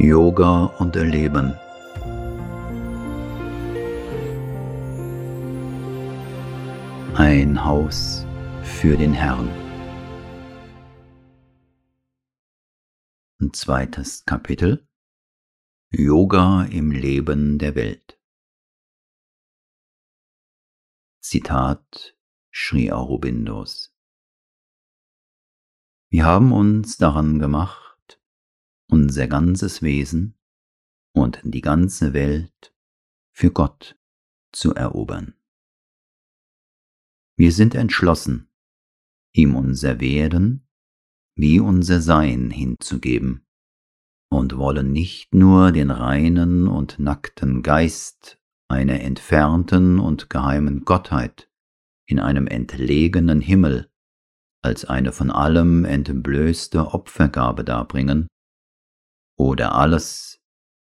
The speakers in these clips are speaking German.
Yoga und Erleben. Ein Haus für den Herrn. Ein zweites Kapitel Yoga im Leben der Welt. Zitat Sri Aurobindos Wir haben uns daran gemacht, unser ganzes Wesen und die ganze Welt für Gott zu erobern. Wir sind entschlossen, ihm unser Werden wie unser Sein hinzugeben und wollen nicht nur den reinen und nackten Geist einer entfernten und geheimen Gottheit in einem entlegenen Himmel als eine von allem entblößte Opfergabe darbringen, oder alles,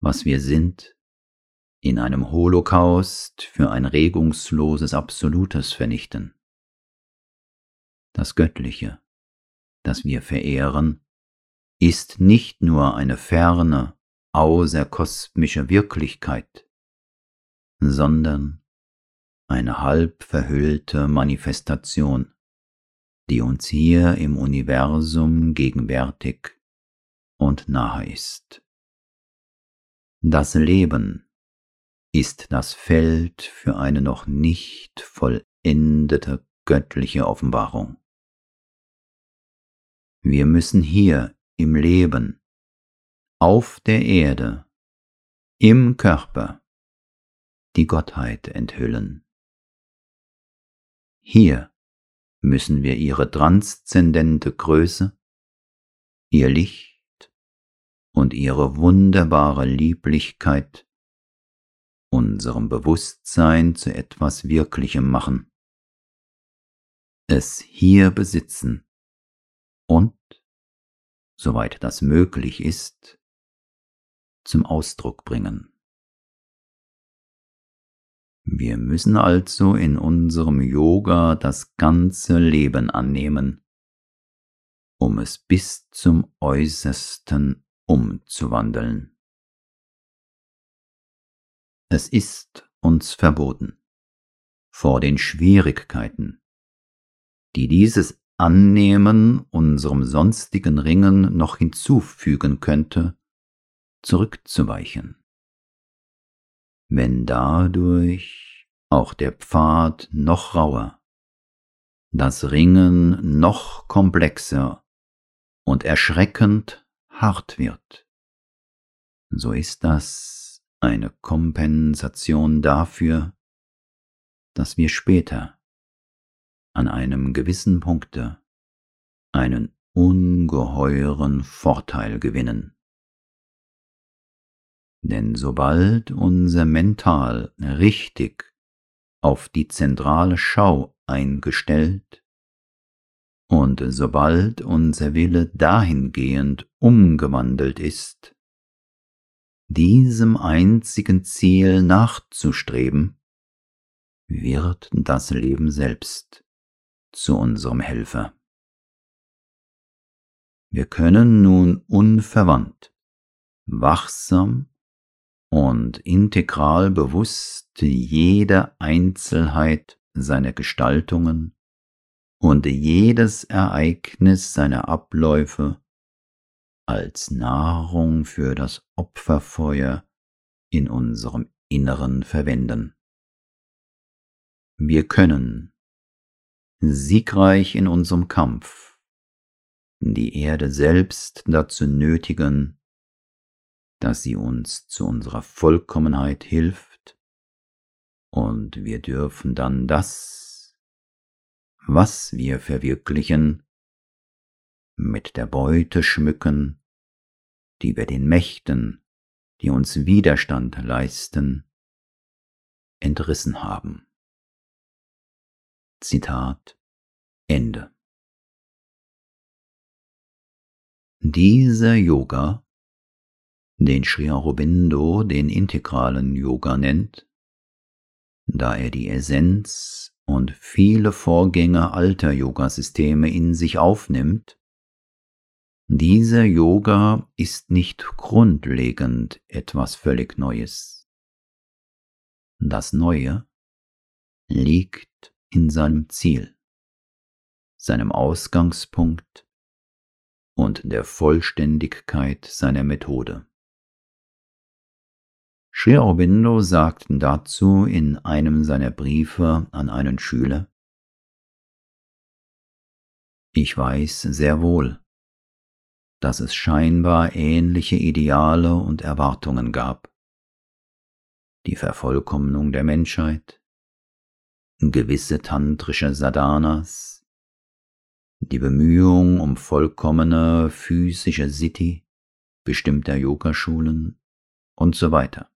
was wir sind, in einem Holocaust für ein regungsloses Absolutes vernichten. Das Göttliche, das wir verehren, ist nicht nur eine ferne, außerkosmische Wirklichkeit, sondern eine halb verhüllte Manifestation, die uns hier im Universum gegenwärtig und nahe ist. Das Leben ist das Feld für eine noch nicht vollendete göttliche Offenbarung. Wir müssen hier im Leben, auf der Erde, im Körper die Gottheit enthüllen. Hier müssen wir ihre transzendente Größe, ihr Licht, und ihre wunderbare Lieblichkeit unserem Bewusstsein zu etwas Wirklichem machen, es hier besitzen und, soweit das möglich ist, zum Ausdruck bringen. Wir müssen also in unserem Yoga das ganze Leben annehmen, um es bis zum äußersten umzuwandeln. Es ist uns verboten, vor den Schwierigkeiten, die dieses Annehmen unserem sonstigen Ringen noch hinzufügen könnte, zurückzuweichen. Wenn dadurch auch der Pfad noch rauer, das Ringen noch komplexer und erschreckend hart wird, so ist das eine Kompensation dafür, dass wir später an einem gewissen Punkte einen ungeheuren Vorteil gewinnen. Denn sobald unser Mental richtig auf die zentrale Schau eingestellt und sobald unser Wille dahingehend umgewandelt ist, diesem einzigen Ziel nachzustreben, wird das Leben selbst zu unserem Helfer. Wir können nun unverwandt, wachsam und integral bewusst jede Einzelheit seiner Gestaltungen und jedes Ereignis seiner Abläufe als Nahrung für das Opferfeuer in unserem Inneren verwenden. Wir können, siegreich in unserem Kampf, die Erde selbst dazu nötigen, dass sie uns zu unserer Vollkommenheit hilft, und wir dürfen dann das was wir verwirklichen, mit der Beute schmücken, die wir den Mächten, die uns Widerstand leisten, entrissen haben. Zitat Ende. Dieser Yoga, den Sri Aurobindo den integralen Yoga nennt, da er die Essenz und viele Vorgänge alter Yogasysteme in sich aufnimmt, Dieser Yoga ist nicht grundlegend etwas völlig Neues. Das Neue liegt in seinem Ziel, seinem Ausgangspunkt und der Vollständigkeit seiner Methode. Sri Aurobindo sagt dazu in einem seiner Briefe an einen Schüler, Ich weiß sehr wohl, dass es scheinbar ähnliche Ideale und Erwartungen gab. Die Vervollkommnung der Menschheit, gewisse tantrische Sadhanas, die Bemühung um vollkommene physische Siddhi bestimmter Yogaschulen und so weiter.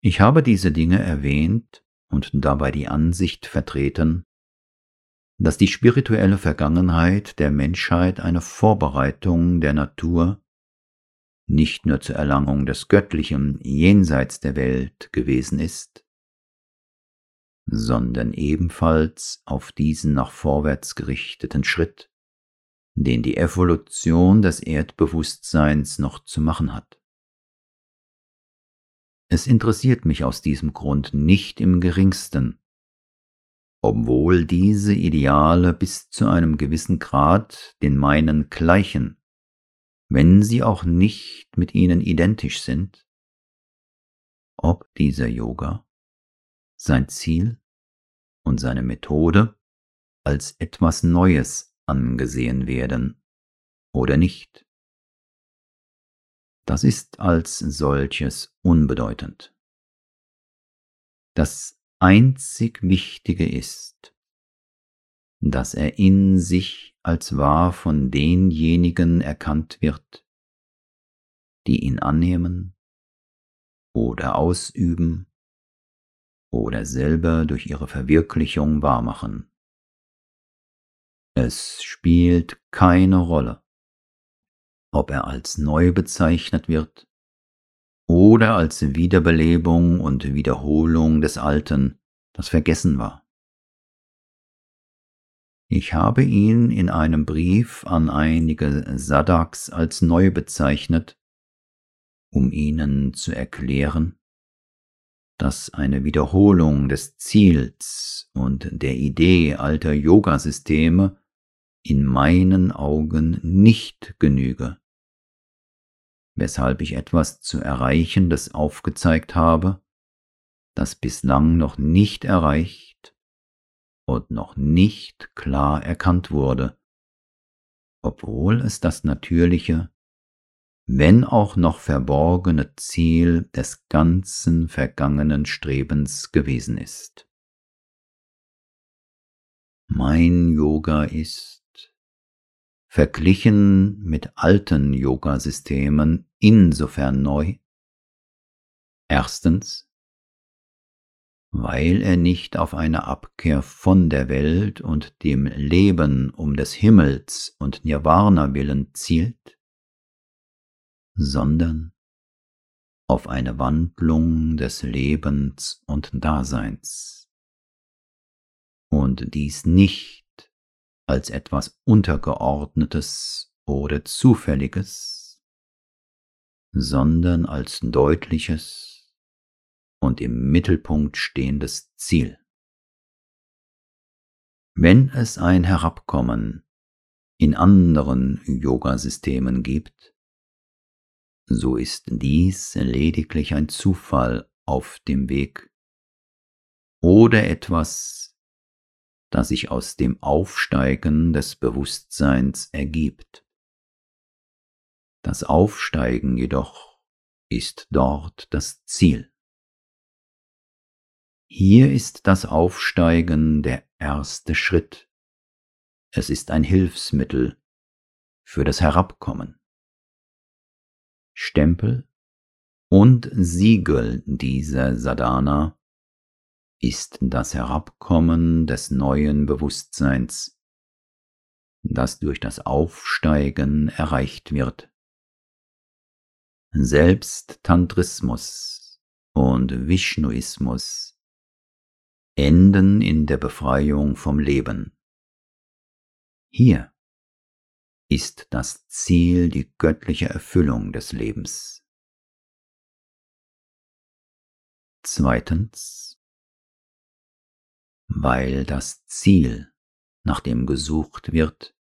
Ich habe diese Dinge erwähnt und dabei die Ansicht vertreten, dass die spirituelle Vergangenheit der Menschheit eine Vorbereitung der Natur nicht nur zur Erlangung des Göttlichen jenseits der Welt gewesen ist, sondern ebenfalls auf diesen nach vorwärts gerichteten Schritt, den die Evolution des Erdbewusstseins noch zu machen hat. Es interessiert mich aus diesem Grund nicht im geringsten, obwohl diese Ideale bis zu einem gewissen Grad den meinen gleichen, wenn sie auch nicht mit ihnen identisch sind, ob dieser Yoga sein Ziel und seine Methode als etwas Neues angesehen werden oder nicht. Das ist als solches unbedeutend. Das einzig Wichtige ist, dass er in sich als wahr von denjenigen erkannt wird, die ihn annehmen oder ausüben oder selber durch ihre Verwirklichung wahrmachen. Es spielt keine Rolle, ob er als neu bezeichnet wird oder als Wiederbelebung und Wiederholung des Alten, das vergessen war. Ich habe ihn in einem Brief an einige Sadaks als neu bezeichnet, um ihnen zu erklären, dass eine Wiederholung des Ziels und der Idee alter Yogasysteme in meinen Augen nicht genüge, weshalb ich etwas zu erreichen, das aufgezeigt habe, das bislang noch nicht erreicht und noch nicht klar erkannt wurde, obwohl es das natürliche wenn auch noch verborgene Ziel des ganzen vergangenen Strebens gewesen ist. Mein Yoga ist, verglichen mit alten Yoga-Systemen, insofern neu. Erstens, weil er nicht auf eine Abkehr von der Welt und dem Leben um des Himmels und Nirvana willen zielt, sondern auf eine Wandlung des Lebens und Daseins. Und dies nicht als etwas Untergeordnetes oder Zufälliges, sondern als deutliches und im Mittelpunkt stehendes Ziel. Wenn es ein Herabkommen in anderen Yoga-Systemen gibt, so ist dies lediglich ein Zufall auf dem Weg oder etwas, das sich aus dem Aufsteigen des Bewusstseins ergibt. Das Aufsteigen jedoch ist dort das Ziel. Hier ist das Aufsteigen der erste Schritt. Es ist ein Hilfsmittel für das Herabkommen. Stempel und Siegel dieser Sadhana ist das Herabkommen des neuen Bewusstseins, das durch das Aufsteigen erreicht wird. Selbst Tantrismus und Vishnuismus enden in der Befreiung vom Leben. Hier ist das Ziel die göttliche Erfüllung des Lebens. Zweitens, weil das Ziel, nach dem gesucht wird,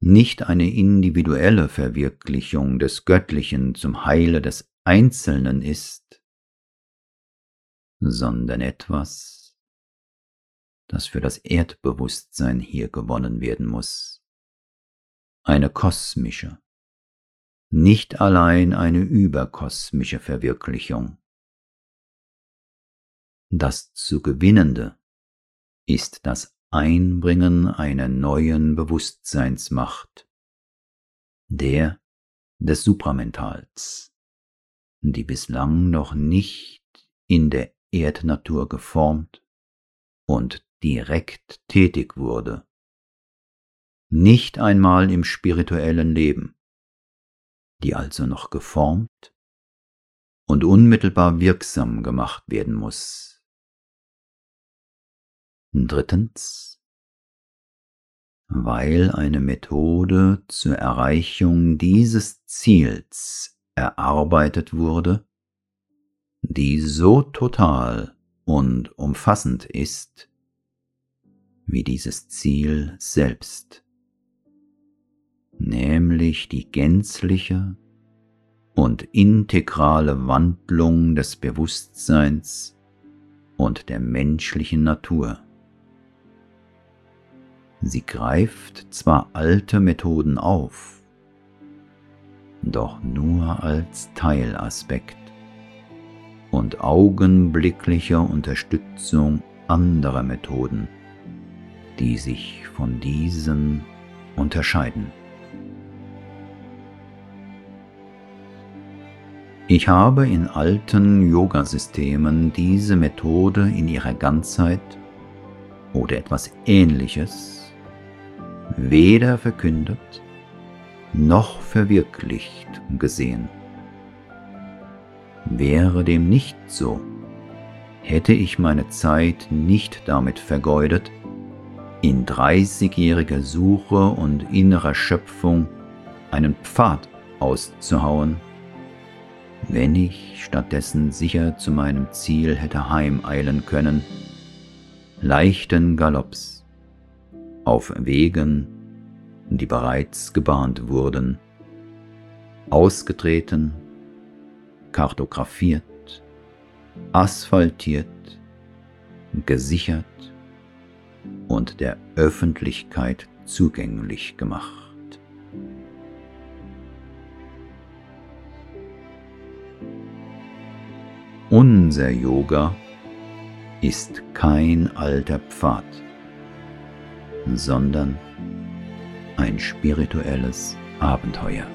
nicht eine individuelle Verwirklichung des Göttlichen zum Heile des Einzelnen ist, sondern etwas, das für das Erdbewusstsein hier gewonnen werden muss. Eine kosmische, nicht allein eine überkosmische Verwirklichung. Das zu Gewinnende ist das Einbringen einer neuen Bewusstseinsmacht, der des Supramentals, die bislang noch nicht in der Erdnatur geformt und direkt tätig wurde, nicht einmal im spirituellen Leben, die also noch geformt und unmittelbar wirksam gemacht werden muss Drittens, weil eine Methode zur Erreichung dieses Ziels erarbeitet wurde, die so total und umfassend ist wie dieses Ziel selbst, nämlich die gänzliche und integrale Wandlung des Bewusstseins und der menschlichen Natur. Sie greift zwar alte Methoden auf, doch nur als Teilaspekt und augenblicklicher Unterstützung anderer Methoden, die sich von diesen unterscheiden. Ich habe in alten Yoga-Systemen diese Methode in ihrer Ganzheit oder etwas Ähnliches weder verkündet noch verwirklicht gesehen. Wäre dem nicht so, hätte ich meine Zeit nicht damit vergeudet, in dreißigjähriger Suche und innerer Schöpfung einen Pfad auszuhauen, wenn ich stattdessen sicher zu meinem Ziel hätte heimeilen können, leichten Galopps auf Wegen, die bereits gebahnt wurden, ausgetreten, kartografiert, asphaltiert, gesichert und der Öffentlichkeit zugänglich gemacht. Unser Yoga ist kein alter Pfad sondern ein spirituelles Abenteuer.